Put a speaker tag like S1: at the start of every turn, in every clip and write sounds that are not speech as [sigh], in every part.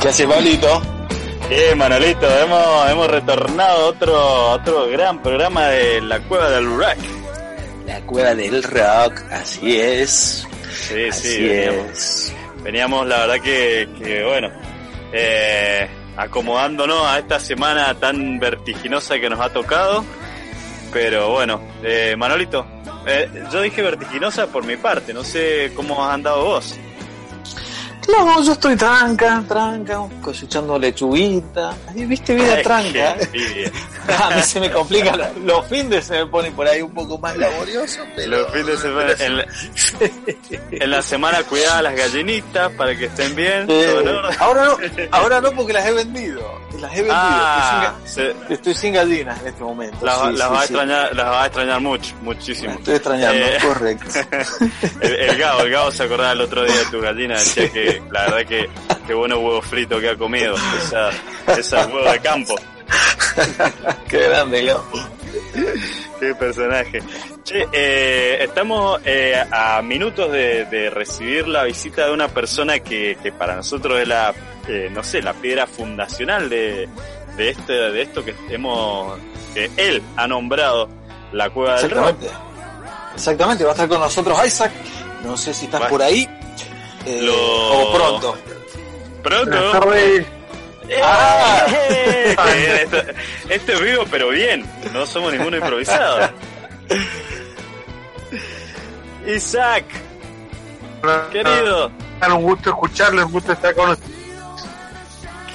S1: ¿Qué hace Pablito?
S2: Bien, Manolito, hemos, hemos retornado a otro, otro gran programa de La Cueva del Rock.
S1: La Cueva del Rock, así es.
S2: Sí,
S1: así
S2: sí, veníamos, veníamos, la verdad que, que bueno, eh, acomodándonos a esta semana tan vertiginosa que nos ha tocado. Pero bueno, eh, Manolito, eh, yo dije vertiginosa por mi parte, no sé cómo has andado vos.
S1: No, yo estoy tranca, tranca, cosechando lechuguita. ¿Viste? Vida tranca. [laughs] a mí se me complica. Los fines se me ponen por ahí un poco más laboriosos. Pero...
S2: Los fines se ponen. En la, [laughs] en la semana cuidada las gallinitas para que estén bien.
S1: Eh, ahora no, [laughs] ahora no porque las he vendido. Las he vendido.
S2: Ah,
S1: estoy, sin, estoy, sin, gallinas en este momento.
S2: Las,
S1: sí,
S2: las
S1: sí,
S2: va, a extrañar, las va a extrañar mucho, muchísimo.
S1: Estoy extrañando,
S2: Eh,
S1: correcto. [laughs]
S2: El, el Gabo, el Gabo se acordaba el otro día de tu gallina, decía que la verdad que qué bueno huevo frito que ha comido, esa, esa huevo de campo. [laughs]
S1: Qué grande, Gabo.
S2: Qué personaje. Che, eh, estamos eh, a minutos de, de, recibir la visita de una persona que, que para nosotros es la, eh, no sé, la piedra fundacional de, de este, de esto que hemos, que él ha nombrado la cueva del rock.
S1: Exactamente. Exactamente, va a estar con nosotros Isaac. No sé si estás
S2: Va.
S1: por ahí. eh,
S2: Lo-
S1: O pronto.
S2: Pronto.
S1: Ah. [laughs]
S2: Eh, esto, esto es vivo, pero bien. No somos ninguno improvisado. Isaac, querido.
S3: Un gusto escucharlo, un gusto estar con ustedes.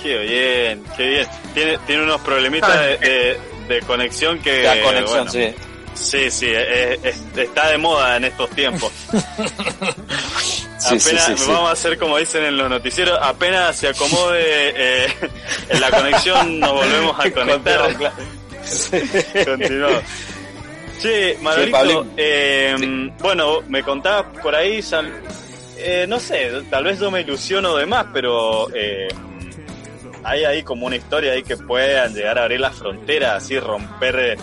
S2: Qué bien, qué bien. Tiene, tiene unos problemitas de, de- de conexión que...
S1: La conexión,
S2: bueno,
S1: sí.
S2: Sí, sí, es- es- está de moda en estos tiempos. [laughs]
S1: Sí, sí,
S2: apenas,
S1: sí, sí.
S2: vamos a hacer como dicen en los noticieros, apenas se acomode eh, en [laughs] la conexión nos volvemos a [laughs] conectar. Continuamos. Che, Manolito,
S1: Pablín.
S2: eh, bueno, me contabas por ahí, eh, no sé, tal vez yo me ilusiono de más, pero eh, hay ahí como una historia ahí que puedan llegar a abrir las fronteras, así romper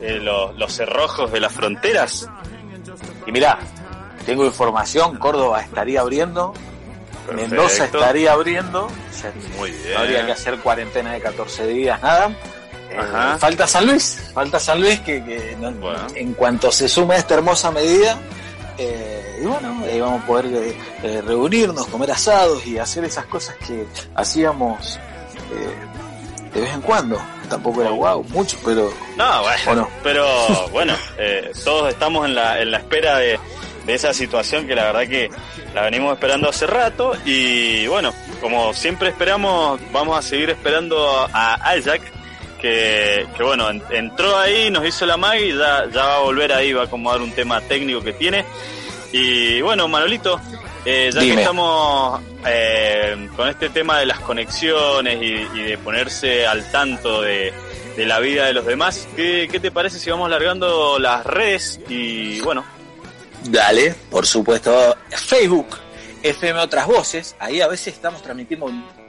S2: eh, los, los cerrojos de las fronteras.
S1: Y mirá, tengo información, Córdoba estaría abriendo, Mendoza estaría abriendo, o sea,
S2: Muy bien.
S1: no habría que hacer cuarentena de 14 días, nada. Eh, falta San Luis, falta San Luis que, que no-
S2: Bueno.
S1: en cuanto se sume a esta hermosa medida, eh, y bueno, ahí vamos a poder reunirnos, comer asados y hacer esas cosas que hacíamos eh, de vez en cuando. Tampoco era guau, mucho, pero
S2: No, bueno, pero bueno, eh, todos estamos en la, en la espera de, de esa situación que la verdad que la venimos esperando hace rato y bueno, como siempre esperamos, vamos a seguir esperando a, a Isaac que, que bueno, en- entró ahí, nos hizo la mag y ya, ya va a volver ahí, va a acomodar un tema técnico que tiene. Y bueno, Manolito, eh, ya que estamos eh, con este tema de las conexiones y, y de ponerse al tanto de, de la vida de los demás, ¿qué, ¿qué te parece si vamos largando las redes? Y bueno,
S1: Dale, por supuesto. Facebook, FM Otras Voces. Ahí a veces estamos transmitiendo.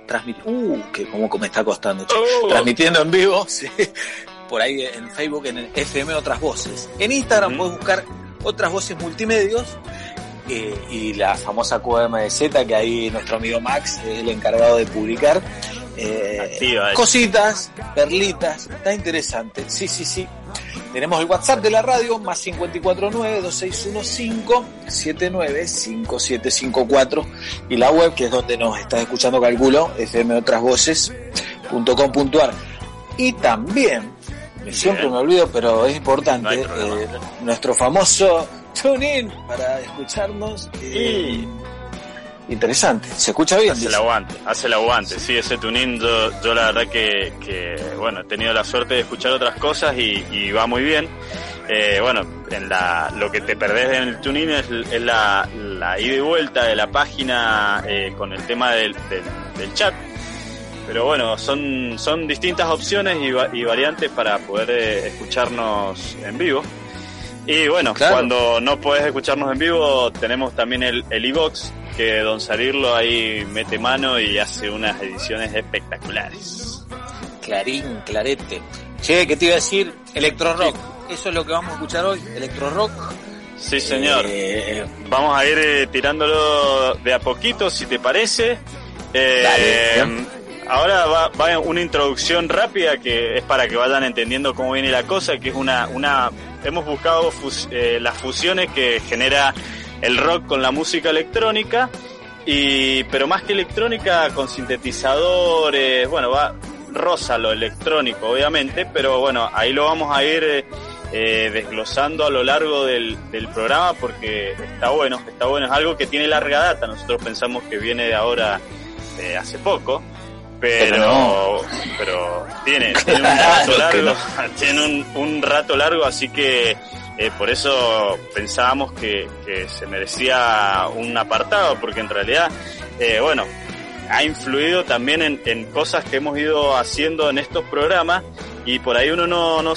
S1: transmit- uh, que como me está costando.
S2: Oh.
S1: Transmitiendo en vivo, [laughs] sí. Por ahí en Facebook, en el FM Otras Voces. En Instagram
S2: Ujú.
S1: puedes buscar Otras Voces Multimedios. Eh, y la famosa QMZ que ahí nuestro amigo Max es el encargado de publicar. Eh, cositas, perlitas, está interesante. Sí, sí, sí. Tenemos el WhatsApp de la radio, más 549-2615-795754 y la web, que es donde nos estás escuchando, calculo, fmotrasvoces.com.ar. Y también, siempre me olvido, pero es importante,
S2: No
S1: eh, nuestro famoso TuneIn para escucharnos. eh,
S2: Y-
S1: Interesante, se escucha bien.
S2: Hace el aguante, hace el aguante. Sí, ese tuning yo, yo la verdad que, que, bueno, he tenido la suerte de escuchar otras cosas y, y va muy bien. Eh, bueno, en la, lo que te perdés en el tuning es, es la, la ida y vuelta de la página eh, con el tema del, del, del chat. Pero bueno, son, son distintas opciones y, va- y variantes para poder eh, escucharnos en vivo. Y bueno,
S1: Claro.
S2: cuando no puedes escucharnos en vivo, tenemos también el, el iVox, que Don Sarirlo ahí mete mano y hace unas ediciones espectaculares.
S1: Clarín, clarete. Che, ¿qué te iba a decir? Electro rock. Eso es lo que vamos a escuchar hoy. Electro rock.
S2: Sí, señor. Eh, Vamos a ir eh, tirándolo de a poquito, si te parece. Eh, ahora va, va, una introducción rápida que es para que vayan entendiendo cómo viene la cosa, que es una... una hemos buscado las fusiones que genera el rock con la música electrónica, y pero más que electrónica con sintetizadores, bueno, va rosa lo electrónico obviamente, pero bueno, ahí lo vamos a ir eh, desglosando a lo largo del, del, programa porque está bueno, está bueno, es algo que tiene larga data, nosotros pensamos que viene de ahora eh, hace poco, pero pero, tiene, [laughs] tiene un rato largo, tiene un, un, rato largo, así que eh, por eso pensábamos que, que, se merecía un apartado, porque en realidad, eh, bueno, ha influido también en, en, cosas que hemos ido haciendo en estos programas y por ahí uno no, no,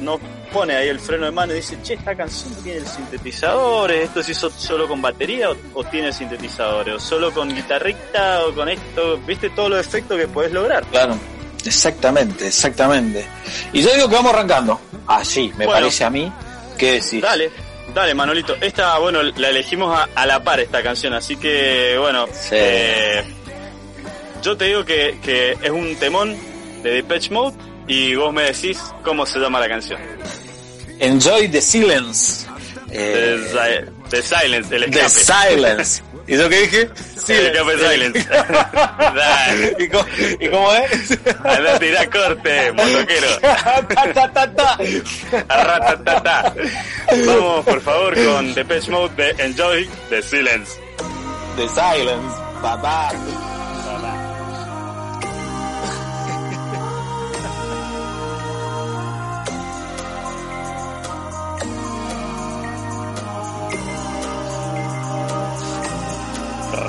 S2: no pone ahí el freno de mano y dice, che, esta canción tiene sintetizadores, esto se hizo solo con batería o, tiene sintetizadores, o solo con guitarrita o con esto, viste todos los efectos que puedes lograr.
S4: Claro, exactamente, exactamente. Y yo digo que vamos arrancando, así, me parece a mí, ¿qué decís?
S2: Dale. Dale, Manolito. Esta, bueno, la elegimos a, la par esta canción, así que, bueno, eh, yo te digo que, que es un temón de Depeche Mode y vos me decís cómo se llama la canción.
S4: Enjoy the Silence.
S2: Eh, the, Silence, el escape.
S4: The Silence. ¿Y eso qué dije?
S2: Sí, el escape Silence. [laughs]
S4: ¿Y, cómo, ¿Y cómo es?
S2: Anda, tira corte, motoquero. Vamos, por favor, con The Patch Mode de Enjoy the Silence.
S4: The Silence, papá.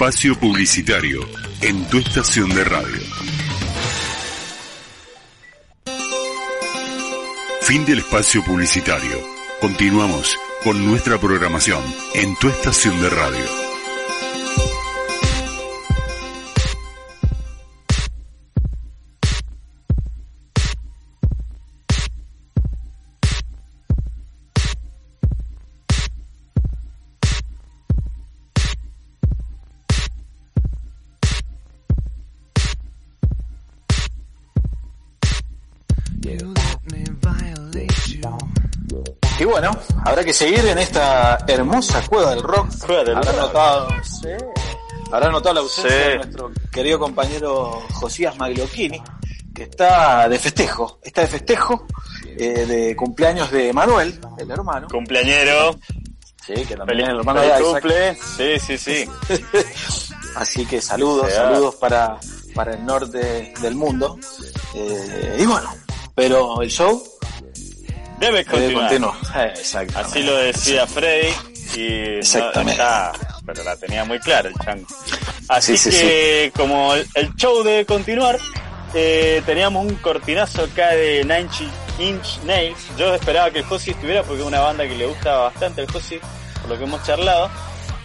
S5: Espacio Publicitario en tu estación de radio. Fin del espacio publicitario. Continuamos con nuestra programación en tu estación de radio.
S1: Habrá que seguir en esta hermosa cueva del rock.
S2: Cueva del
S1: habrá
S2: rock.
S1: notado, habrá notado la ausencia
S2: Sí.
S1: de nuestro querido compañero Josías Magliocchini, que está de festejo, está de festejo eh, de cumpleaños de Manuel, el hermano.
S2: Cumpleañero.
S1: Sí, que también el hermano de
S2: cumple. Sí, sí, sí. [laughs]
S1: Así que saludos,
S2: sea.
S1: saludos para, para el norte del mundo. Eh, y bueno, pero el show
S2: Debe
S1: debe
S2: continuar.
S1: continuar. Eh, exactamente.
S2: Así lo decía Freddy y no-
S1: Exactamente.
S2: está- pero la tenía muy clara el chango. Así
S1: Sí, sí,
S2: que como el, el show debe continuar, eh, teníamos un cortinazo acá de Nine Inch Nails. Yo esperaba que el Josi estuviera porque es una banda que le gusta bastante al Josi, por lo que hemos charlado.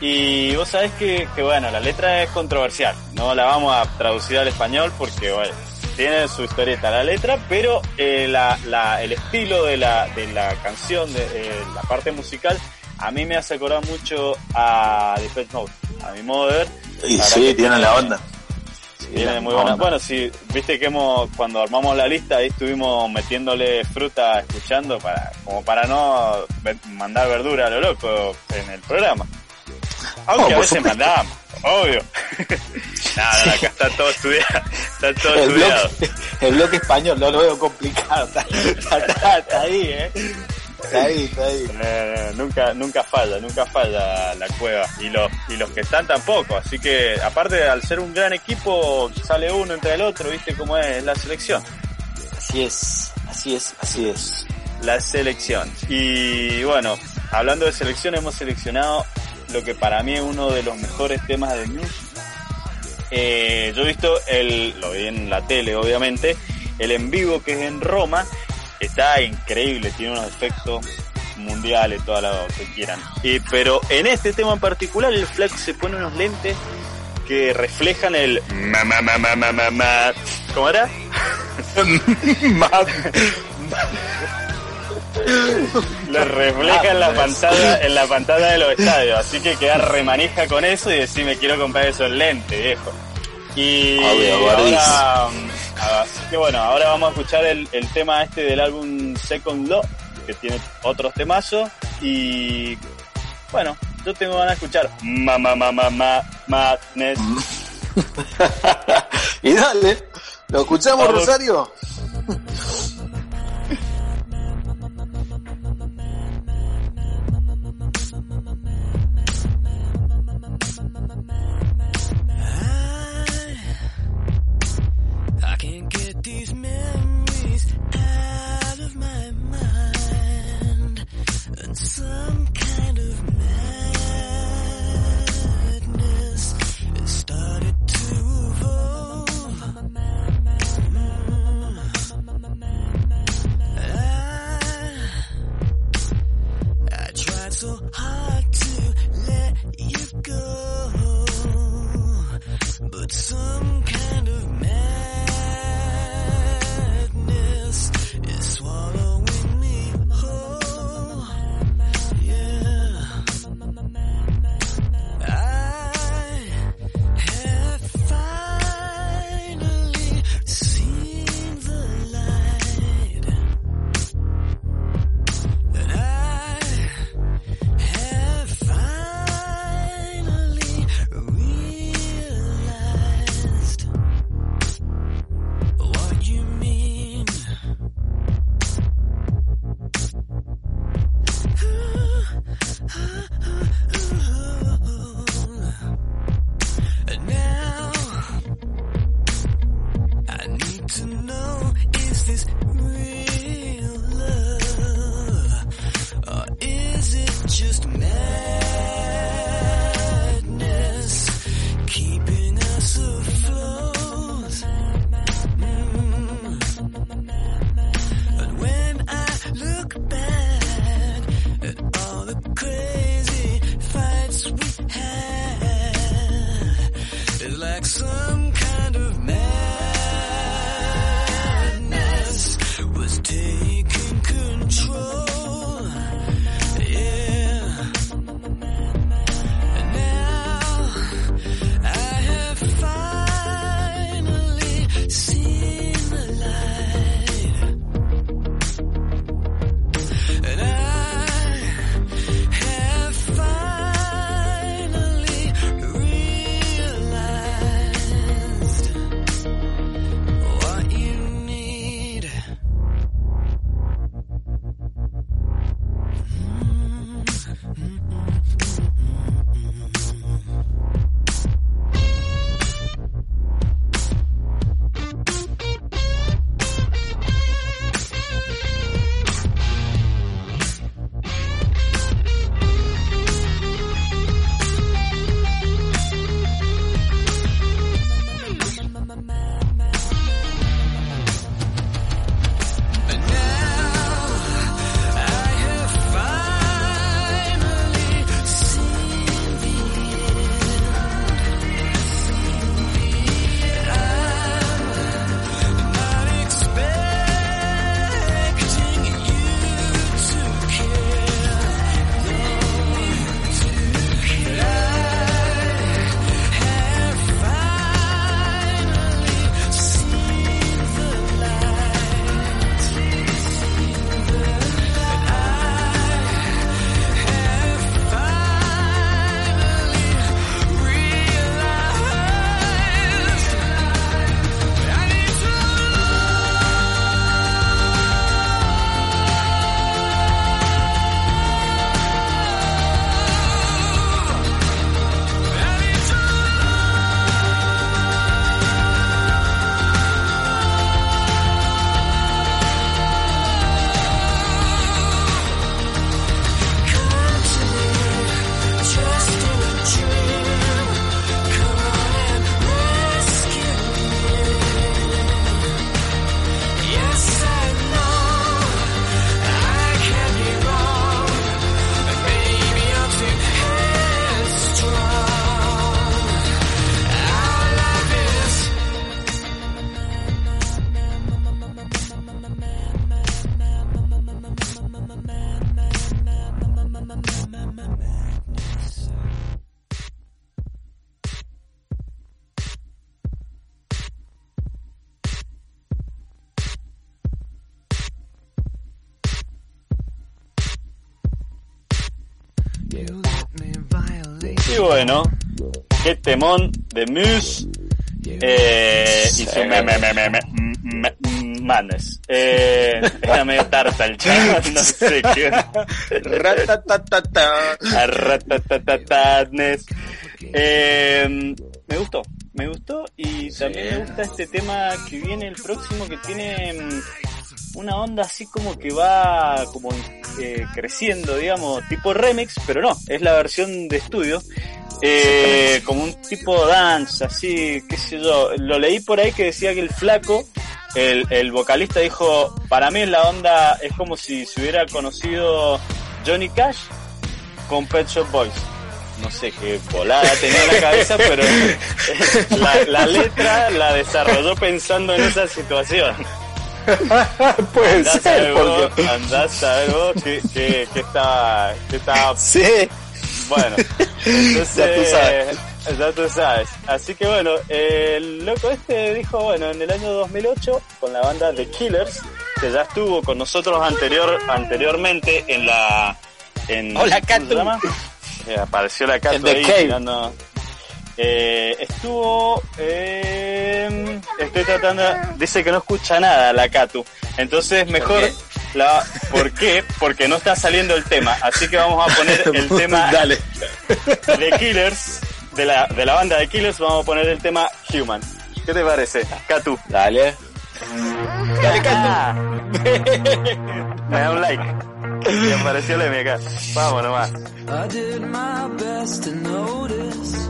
S2: Y vos sabés que, que bueno, la letra es controversial. No la vamos a traducir al español porque bueno, tiene su historieta la letra, pero eh, la, la- el estilo de la, de la canción, de eh, la parte musical, a mí me hace acordar mucho a Depeche Mode, a mi modo de ver.
S1: Y sí, tienen la onda. Sí,
S2: Tiene muy buena.
S1: onda.
S2: Bueno, sí, viste que hemos, cuando armamos la lista, ahí estuvimos metiéndole fruta, escuchando, para, como para no mandar verdura a lo loco en el programa. Aunque
S1: Oh,
S2: a veces
S1: supuesto.
S2: Obvio. [laughs] Nada, acá está todo estudiado, está todo
S1: el
S2: estudiado.
S1: bloque, el bloque español no lo veo complicado. Está, está- está- está ahí, ¿eh? Está ahí, está ahí.
S2: Eh, nunca, nunca falla, nunca falla la cueva. Y los, y los que están tampoco. Así que, aparte, al ser un gran equipo, sale uno entre el otro, viste cómo es la selección.
S1: Así es, así es, así es.
S2: la selección. Y bueno, hablando de selección, hemos seleccionado lo que para mí es uno de los mejores temas de Muse. Eh, yo he visto el, lo vi en la tele obviamente, el en vivo que es en Roma, está increíble, tiene unos efectos mundiales, todo lo que quieran. Y, pero en este tema en particular el flaco se pone unos lentes que reflejan el ma ma ma ma ma ma, ma. ¿Cómo era? [laughs] [laughs] Lo [laughs] refleja en la pantalla, en la pantalla de los [laughs] estadios, así que queda remanija con eso y decir me quiero comprar esos lentes, viejo. Y
S1: Guardis.
S2: ahora, mm, así que bueno, ahora vamos a escuchar el, el tema este del álbum Second Law, que tiene otros temazos y bueno, yo tengo ganas de escuchar ma ma ma ma ma madness. [laughs]
S1: y dale, ¿lo escuchamos. Rosario?
S6: go, but some kind of
S2: bueno, qué temón de Muse eh, y su me, me, me, me, me, Madness. Eh, era medio tarta el chaval, no sé [laughs] qué.
S1: Ratatatata.
S2: Arratatatadness. Eh, me gustó, me gustó y también me gusta este tema que viene el próximo que tiene mm, una onda así como que va como eh, creciendo, digamos, tipo remix, pero no, es la versión de estudio. Eh, como un tipo dance, así, qué sé yo. Lo leí por ahí que decía que el flaco, el, el vocalista dijo, para mí la onda es como si se hubiera conocido Johnny Cash con Pet Shop Boys. No sé qué volada tenía en la cabeza, pero [laughs] la, la letra la desarrolló pensando en esa situación. [laughs]
S1: Puede
S2: Andás
S1: ser,
S2: vos,
S1: porque...
S2: andás a ver vos que, que, que estaba, que estaba
S1: Sí,
S2: bueno, entonces, [laughs]
S1: Ya tú sabes.
S2: ya tú sabes. Así que bueno, el loco este dijo, bueno, en el año 2008, con la banda The Killers, que ya estuvo con nosotros anterior, anteriormente en la... En,
S1: Hola,
S2: ¿cómo se
S1: Catu.
S2: Eh, apareció la Catu ahí
S1: Cave.
S2: Eh, estuvo... eh, estoy tratando... Dice que no escucha nada la Catu. Entonces mejor...
S1: qué?
S2: La, ¿Por qué? Porque no está saliendo el tema. Así que vamos a poner [laughs] el tema
S1: Dale.
S2: de Killers, de la, de la banda de Killers, vamos a poner el tema Human. ¿Qué te parece? Katu.
S1: Dale. Dale,
S2: Ah. [laughs] Me da un like. Y apareció Lemmy acá. Vamos nomás.
S7: I did my best to notice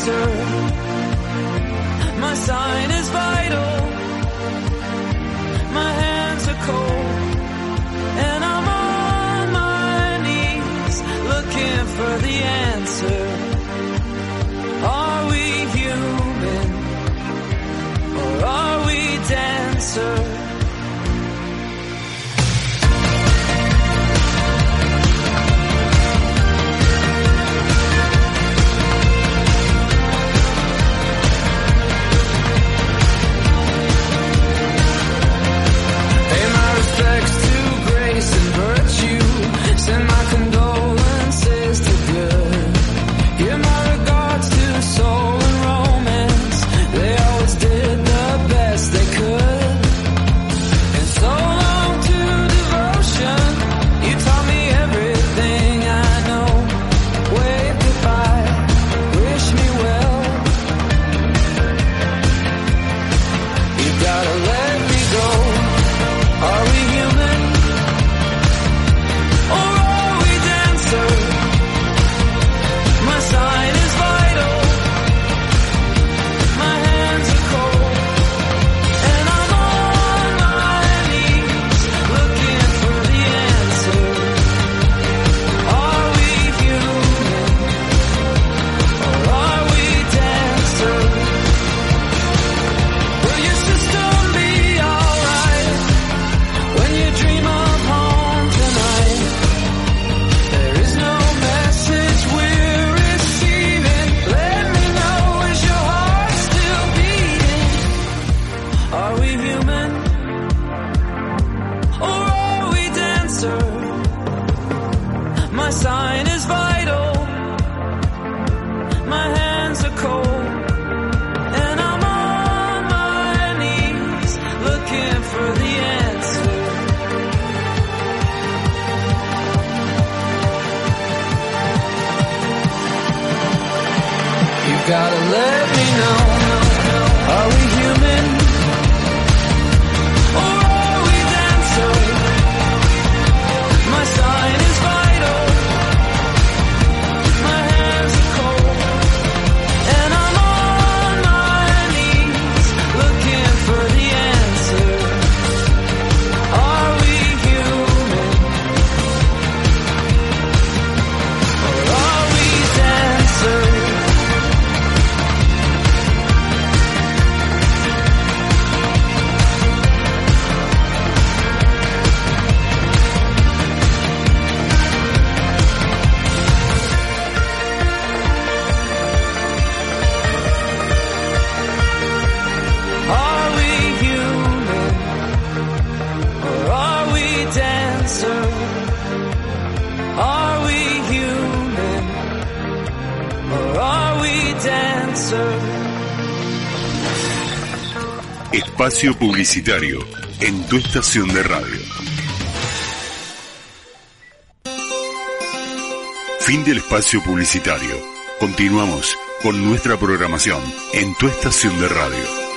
S7: answer. My sign is fire.
S5: Espacio publicitario en tu estación de radio. Fin del espacio publicitario. Continuamos con nuestra programación en tu estación de radio.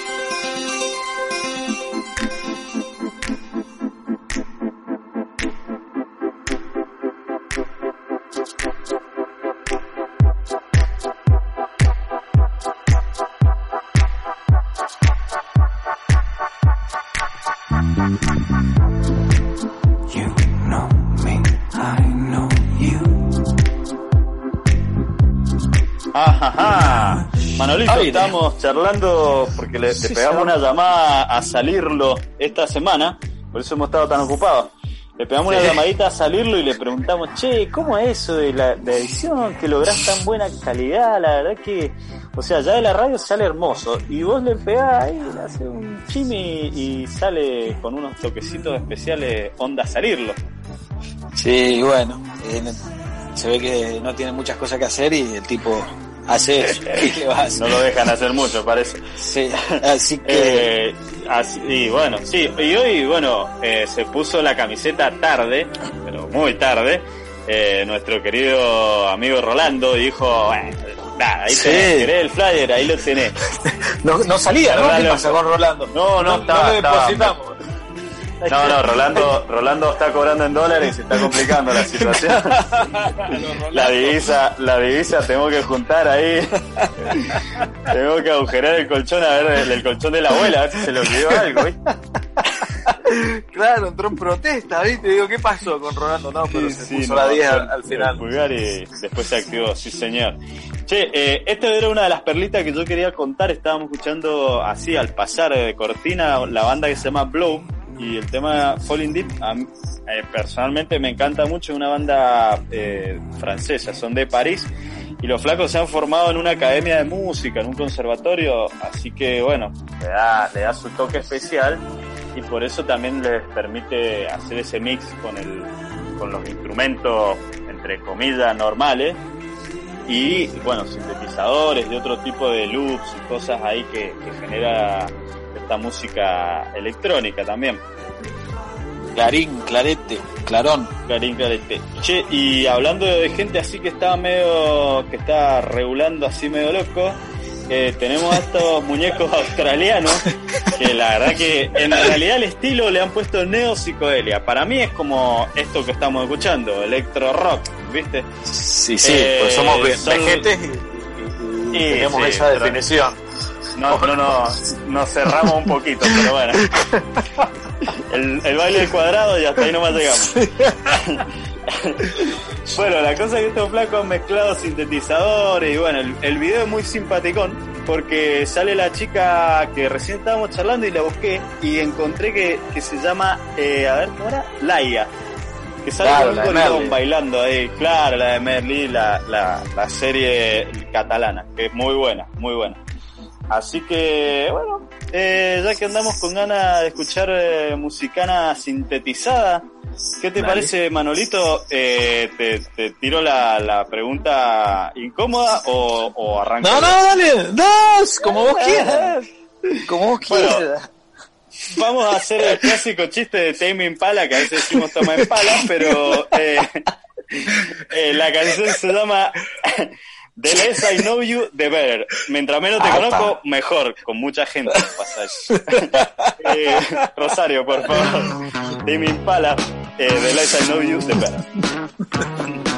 S2: Charlando porque le, pegamos una llamada a salirlo esta semana, por eso hemos estado tan ocupados. Le pegamos una llamadita a salirlo y le preguntamos, che, ¿cómo es eso de la, de edición? Que lográs tan buena calidad, la verdad que, o sea, ya de la radio sale hermoso. Y vos le pegás ahí, le haces un chimi y sale con unos toquecitos especiales onda salirlo.
S1: Sí, bueno, eh, se ve que no tiene muchas cosas que hacer y el tipo hace eso. ¿Qué le va a hacer?
S2: No lo dejan hacer mucho, parece.
S1: Sí, así que
S2: Eh, así, y bueno, sí, y hoy, bueno, eh, se puso la camiseta tarde, pero muy tarde. Eh, nuestro querido amigo Rolando dijo, ahí
S1: Sí.
S2: tenés, querés el flyer, ahí lo tenés. [laughs]
S1: no, no salía, ¿no? ¿Qué
S2: Rolando.
S1: pasa con Rolando?
S2: No, no, estaba-
S1: lo
S2: estaba-
S1: depositamos.
S2: No, no, Rolando, Rolando está cobrando en dólares y se está complicando la situación. [laughs] La divisa, la divisa tengo que juntar ahí. Tengo que agujerar el colchón a ver el, el colchón de la abuela, a ver si se le olvidó algo, ¿viste?
S1: Claro, entró en protesta, ¿viste? Digo, ¿qué pasó con Rolando? No, pero se
S2: Sí,
S1: puso
S2: no,
S1: la 10
S2: fue
S1: al, final.
S2: pulgar y después se activó, sí señor. Che, eh, esta era una de las perlitas que yo quería contar, estábamos escuchando así al pasar de cortina la banda que se llama Blow y el tema Falling Deep, a eh, personalmente me encanta mucho, es una banda eh, francesa, son de París. Y los flacos se han formado en una academia de música, en un conservatorio, así que bueno, le da, le da su toque especial y por eso también les permite hacer ese mix con el con los instrumentos entre comillas normales y bueno sintetizadores y otro tipo de loops y cosas ahí que, que genera esta música electrónica también
S1: Clarín, clarete, clarón.
S2: Clarín, clarete. Che, y hablando de gente así que está medio, que está regulando así medio loco, eh, tenemos a estos [laughs] muñecos australianos que la verdad que en realidad el estilo le han puesto neo psicodelia. Para mí es como esto que estamos escuchando, electro rock, ¿viste?
S1: Sí, sí,
S2: Eh,
S1: pues somos ve-
S2: son-
S1: vejetes y, y- y
S2: Sí,
S1: tenemos
S2: sí,
S1: esa definición.
S2: No, no, no, nos cerramos un poquito, pero bueno. El, el baile del cuadrado y hasta ahí nomás llegamos. bueno, la cosa es que estos flacos han mezclado sintetizadores y bueno, el, el video es muy simpaticón porque sale la chica que recién estábamos charlando y la busqué y encontré que, que se llama, eh, a ver, ¿cómo era? Laia. Que sale
S1: Claro,
S2: con un
S1: Merli.
S2: bailando ahí, claro, la de Merli, la, la, la serie catalana, que es muy buena, muy buena. Así que, bueno, eh, ya que andamos con ganas de escuchar eh, musicana sintetizada, ¿qué te
S1: Dale.
S2: parece, Manolito? Eh, te, te tiro la, la pregunta incómoda o, o arranco?
S1: No, no, dale, no, es como vos quieras. Como vos
S2: Bueno.
S1: quieras.
S2: Vamos a hacer el clásico chiste de Tame Impala, que a veces decimos toma Impala, pero eh, eh, la canción se llama The Less I Know You, The Better. Mientras menos te
S1: Apa.
S2: conozco, mejor. Con mucha gente pasa eso. [laughs] Eh, Rosario, por favor. Tame Impala, eh, The Less I Know You, The Better.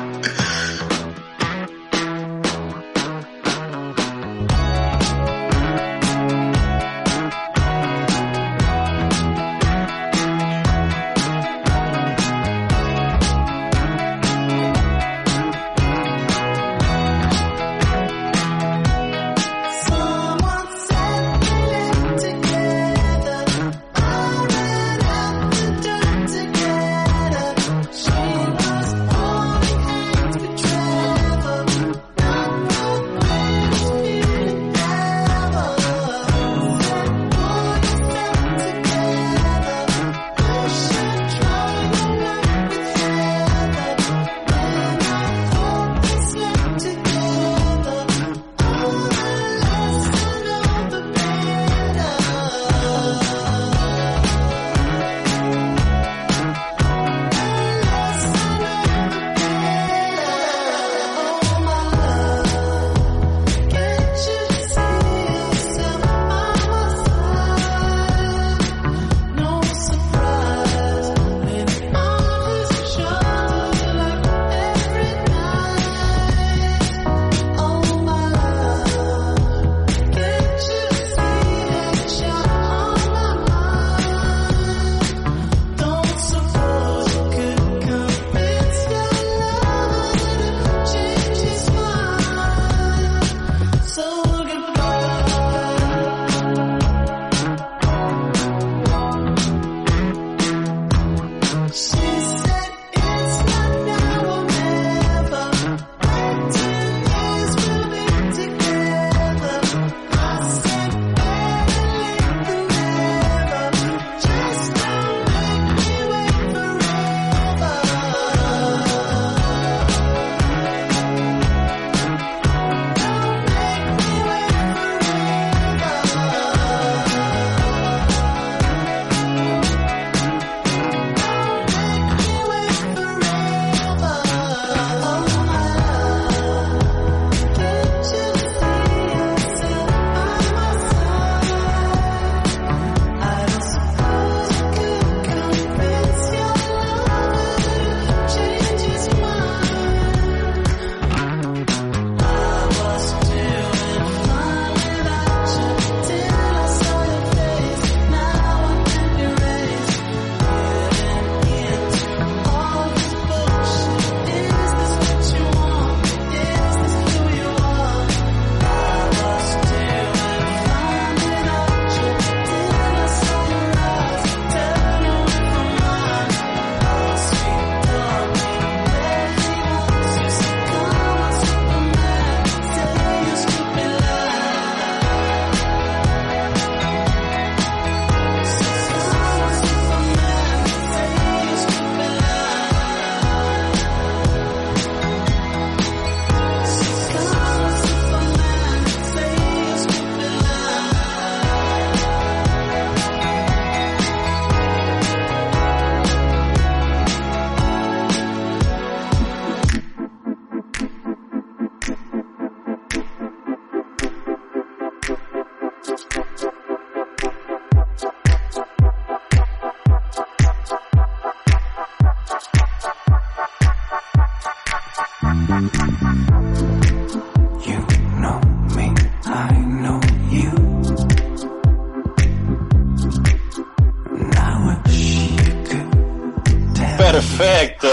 S8: Perfecto.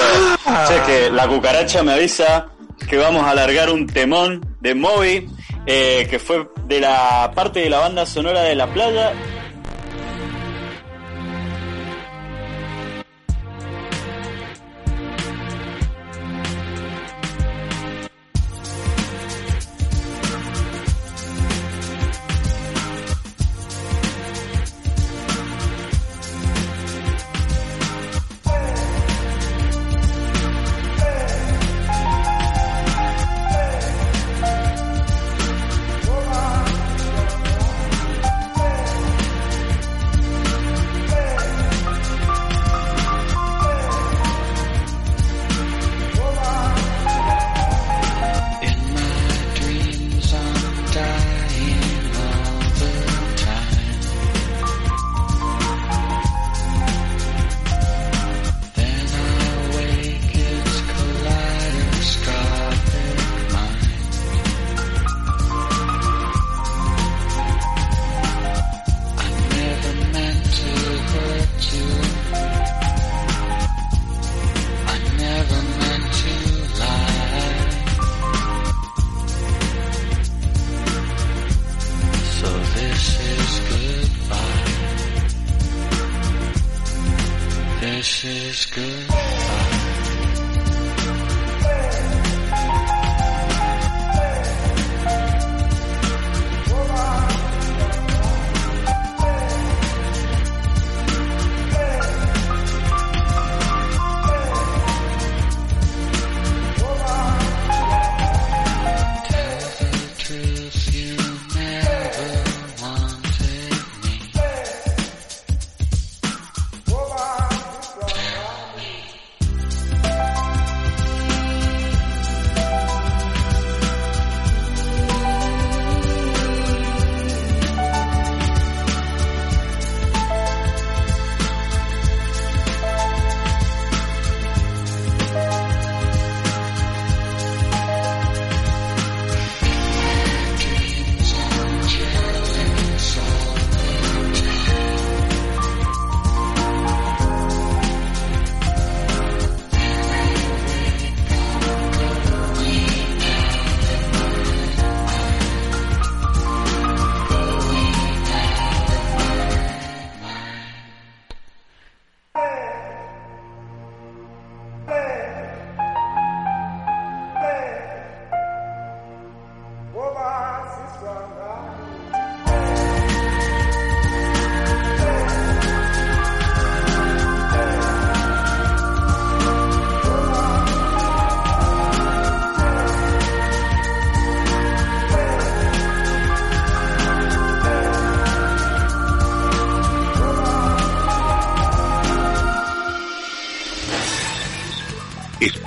S8: Che, que la cucaracha me avisa que vamos a alargar un temón de Moby, eh, que fue de la parte de la banda sonora de la playa.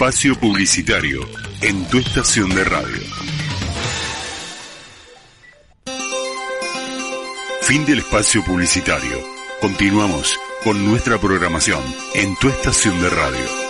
S9: Espacio publicitario en tu estación de radio. Fin del espacio publicitario. Continuamos con nuestra programación en tu estación de radio.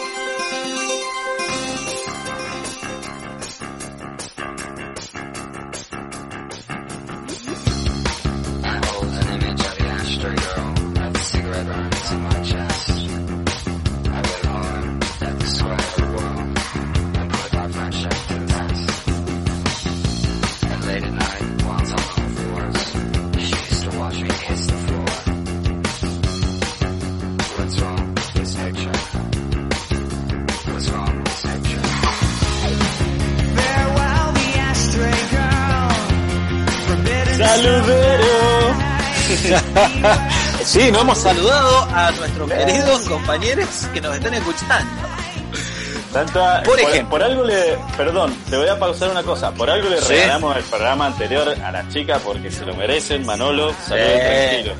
S1: Hemos saludado a nuestros queridos compañeros que nos están escuchando.
S8: Tanto a-
S1: Por ejemplo.
S8: por algo le, perdón, te voy a pausar una cosa. Por algo le
S1: Sí.
S8: regalamos el programa anterior a las chicas porque se lo merecen. Manolo, saludos tranquilo.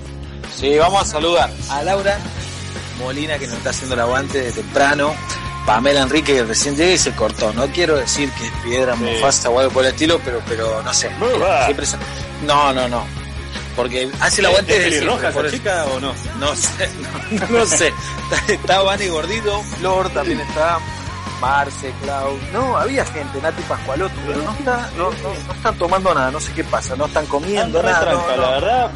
S1: Sí, vamos a saludar a Laura Molina que nos está haciendo el aguante de temprano. Pamela Enrique que recién llega y se cortó. No quiero decir que es piedra
S8: Sí.
S1: mufasa o algo por el estilo, pero, pero no sé. Siempre No, no, no. Porque hace el aguante
S8: ¿Es
S1: de por
S8: esa chica o no?
S1: No sé, no, [laughs] no sé. Está, está Vani Gordito, Flor también está.
S4: Marce, Clau, no, había gente, Nati Pascualoto, pero no está, no, no, no están tomando nada, no sé qué pasa, no están comiendo
S2: Anda re
S4: nada, no,
S2: tranca,
S4: no.
S2: la verdad,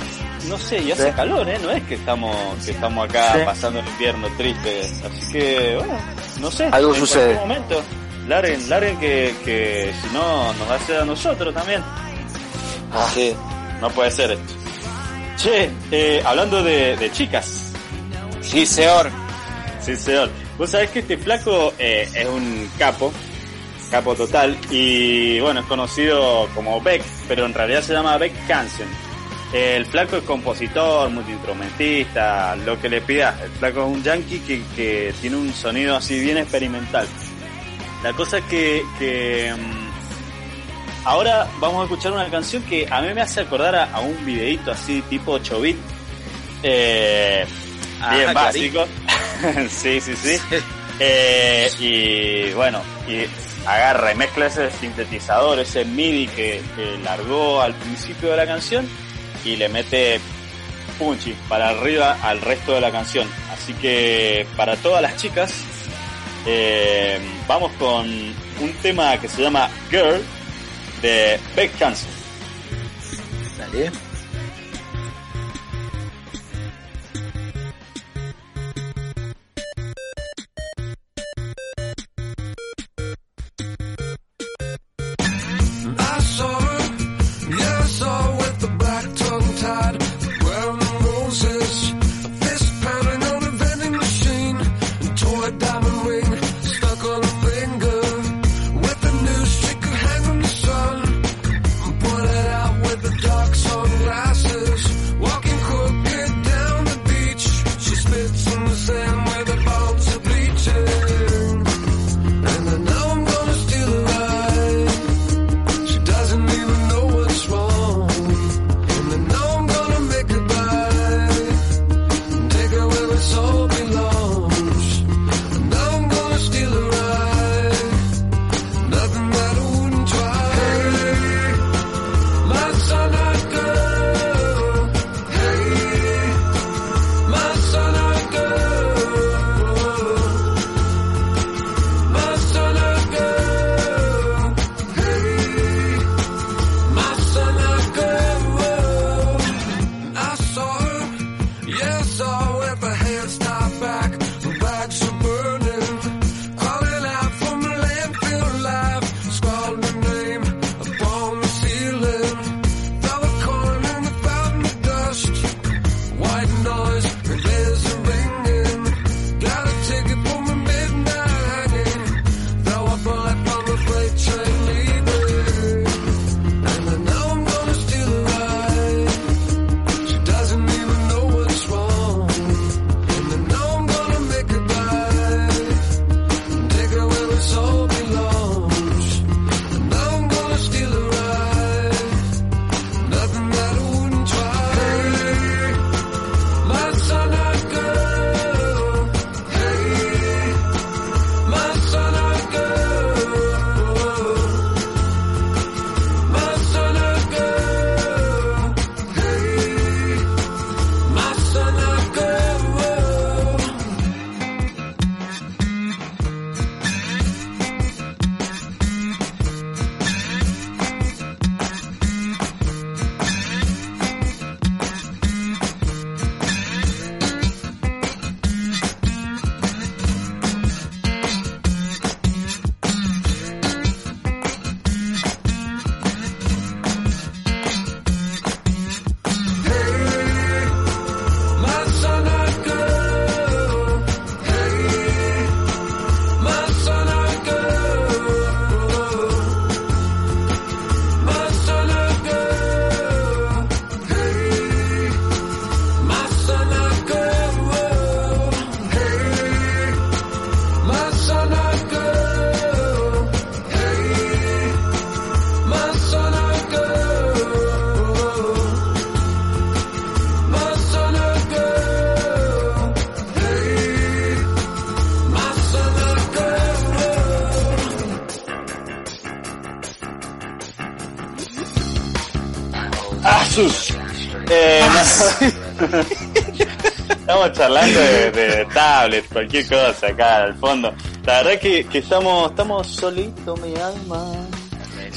S2: no sé, y hace
S4: Sí.
S2: calor, ¿eh? No es que estamos, que estamos acá
S4: Sí.
S2: pasando el invierno triste. Así que, bueno, no sé.
S4: Algo
S2: en
S4: sucede.
S2: momento, larguen, larguen que, que si no nos hace a nosotros también.
S4: Ah, sí.
S2: No puede ser esto. Che, eh, hablando de, de chicas.
S4: Sí, señor.
S2: Sí, señor. Vos sabés que este flaco eh, es un capo, capo total, y bueno, es conocido como Beck, pero en realidad se llama Beck Hansen. El flaco es compositor, multiinstrumentista, lo que le pidas. El flaco es un yankee que, que tiene un sonido así bien experimental. La cosa es que, que mm, ahora vamos a escuchar una canción que a mí me hace acordar a, a un videíto así tipo 8 bit. Eh,
S4: Ah,
S2: bien básico. [laughs] sí, sí, sí. Eh, y bueno, y agarra y mezcla ese sintetizador, ese MIDI que, que largó al principio de la canción y le mete punchy para arriba al resto de la canción. Así que para todas las chicas, eh, vamos con un tema que se llama Girl de Beck Hansen.
S4: Dale.
S2: Eh. [laughs] Estamos charlando de, de tablet, cualquier cosa acá al fondo. La verdad que, que estamos, estamos solitos, mi alma.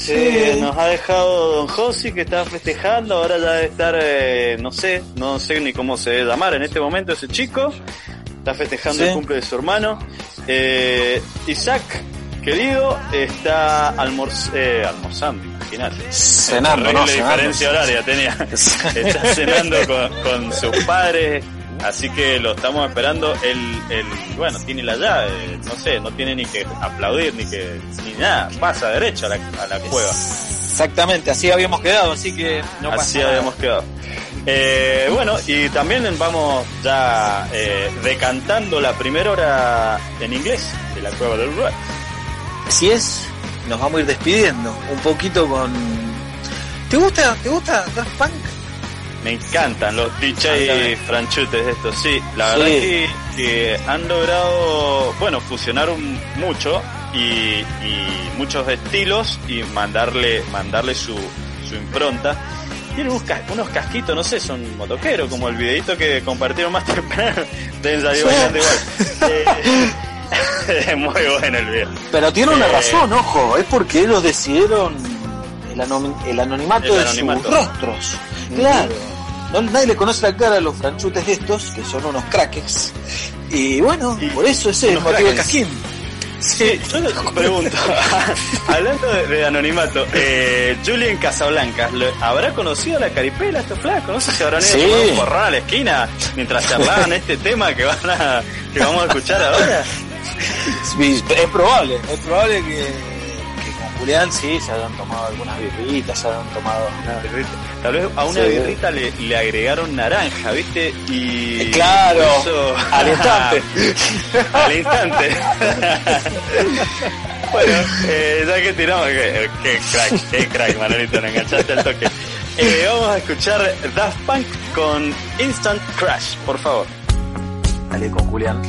S2: Eh, nos ha dejado Don Josi que estaba festejando, ahora ya debe estar, eh, no sé, no sé ni cómo se debe llamar en este momento ese chico. Está festejando
S1: Sí.
S2: el cumple de su hermano. Eh, Isaac, querido, está almorz- almorzando, imagínate.
S1: Cenando, ¿no? Cenando.
S2: diferencia horaria tenía. [laughs] Está cenando con, con sus padres, así que lo estamos esperando. Él, él, bueno, tiene la llave, no sé, no tiene ni que aplaudir ni que ni nada, pasa derecho a la, a la cueva.
S1: Exactamente, así habíamos quedado, así que no pasa
S2: así
S1: nada.
S2: habíamos quedado. Eh, bueno, y también vamos ya eh, decantando la primera hora en inglés de la cueva del rock.
S1: Así es, nos vamos a ir despidiendo un poquito con... ¿Te gusta, te gusta Daft Punk?
S2: Me encantan los DJ franchutes estos, sí. La
S1: Sí.
S2: verdad que, que han logrado, bueno, fusionar un- mucho y, y muchos estilos y mandarle, mandarle su, su impronta. Tienen unos, unos casquitos, no sé, son motoqueros, como el videito que compartieron más temprano. [laughs] Deben salir
S1: Sí.
S2: igual. [laughs] Eh, [laughs] es muy bueno el video.
S1: Pero tiene una
S2: Eh.
S1: razón, ojo, es porque ellos decidieron el, el anonimato
S2: El
S1: de
S2: anonimato.
S1: sus rostros. Claro. No, nadie le conoce la cara a los franchutes estos, que son unos crackers. Y bueno,
S2: Y
S1: por eso ese es el motivo
S2: crackers.
S1: casquín.
S2: Sí, yo les pregunto, [laughs] hablando de, de anonimato, eh, Julien Casablancas, ¿lo- ¿habrá conocido a la caripela estos flacos? No sé si habrán ido
S1: Sí.
S2: a tomar un porrón a la esquina mientras charlaban este tema que van a, que vamos a escuchar ahora. [laughs] [laughs]
S1: Es probable, es probable que, que con Julián sí se hayan tomado algunas birritas, se hayan tomado...
S2: Una birrita. Tal vez a una
S1: Sí.
S2: birrita le, le agregaron naranja, ¿viste? Y
S1: Eh, claro,
S2: eso- [laughs]
S1: al instante. [laughs]
S2: al instante. bueno, eh, ya que tiramos, que, que crack, que crack, Manolito, nos enganchaste al toque. Eh, vamos a escuchar Daft Punk con Instant Crash, por favor.
S1: Dale con Julián.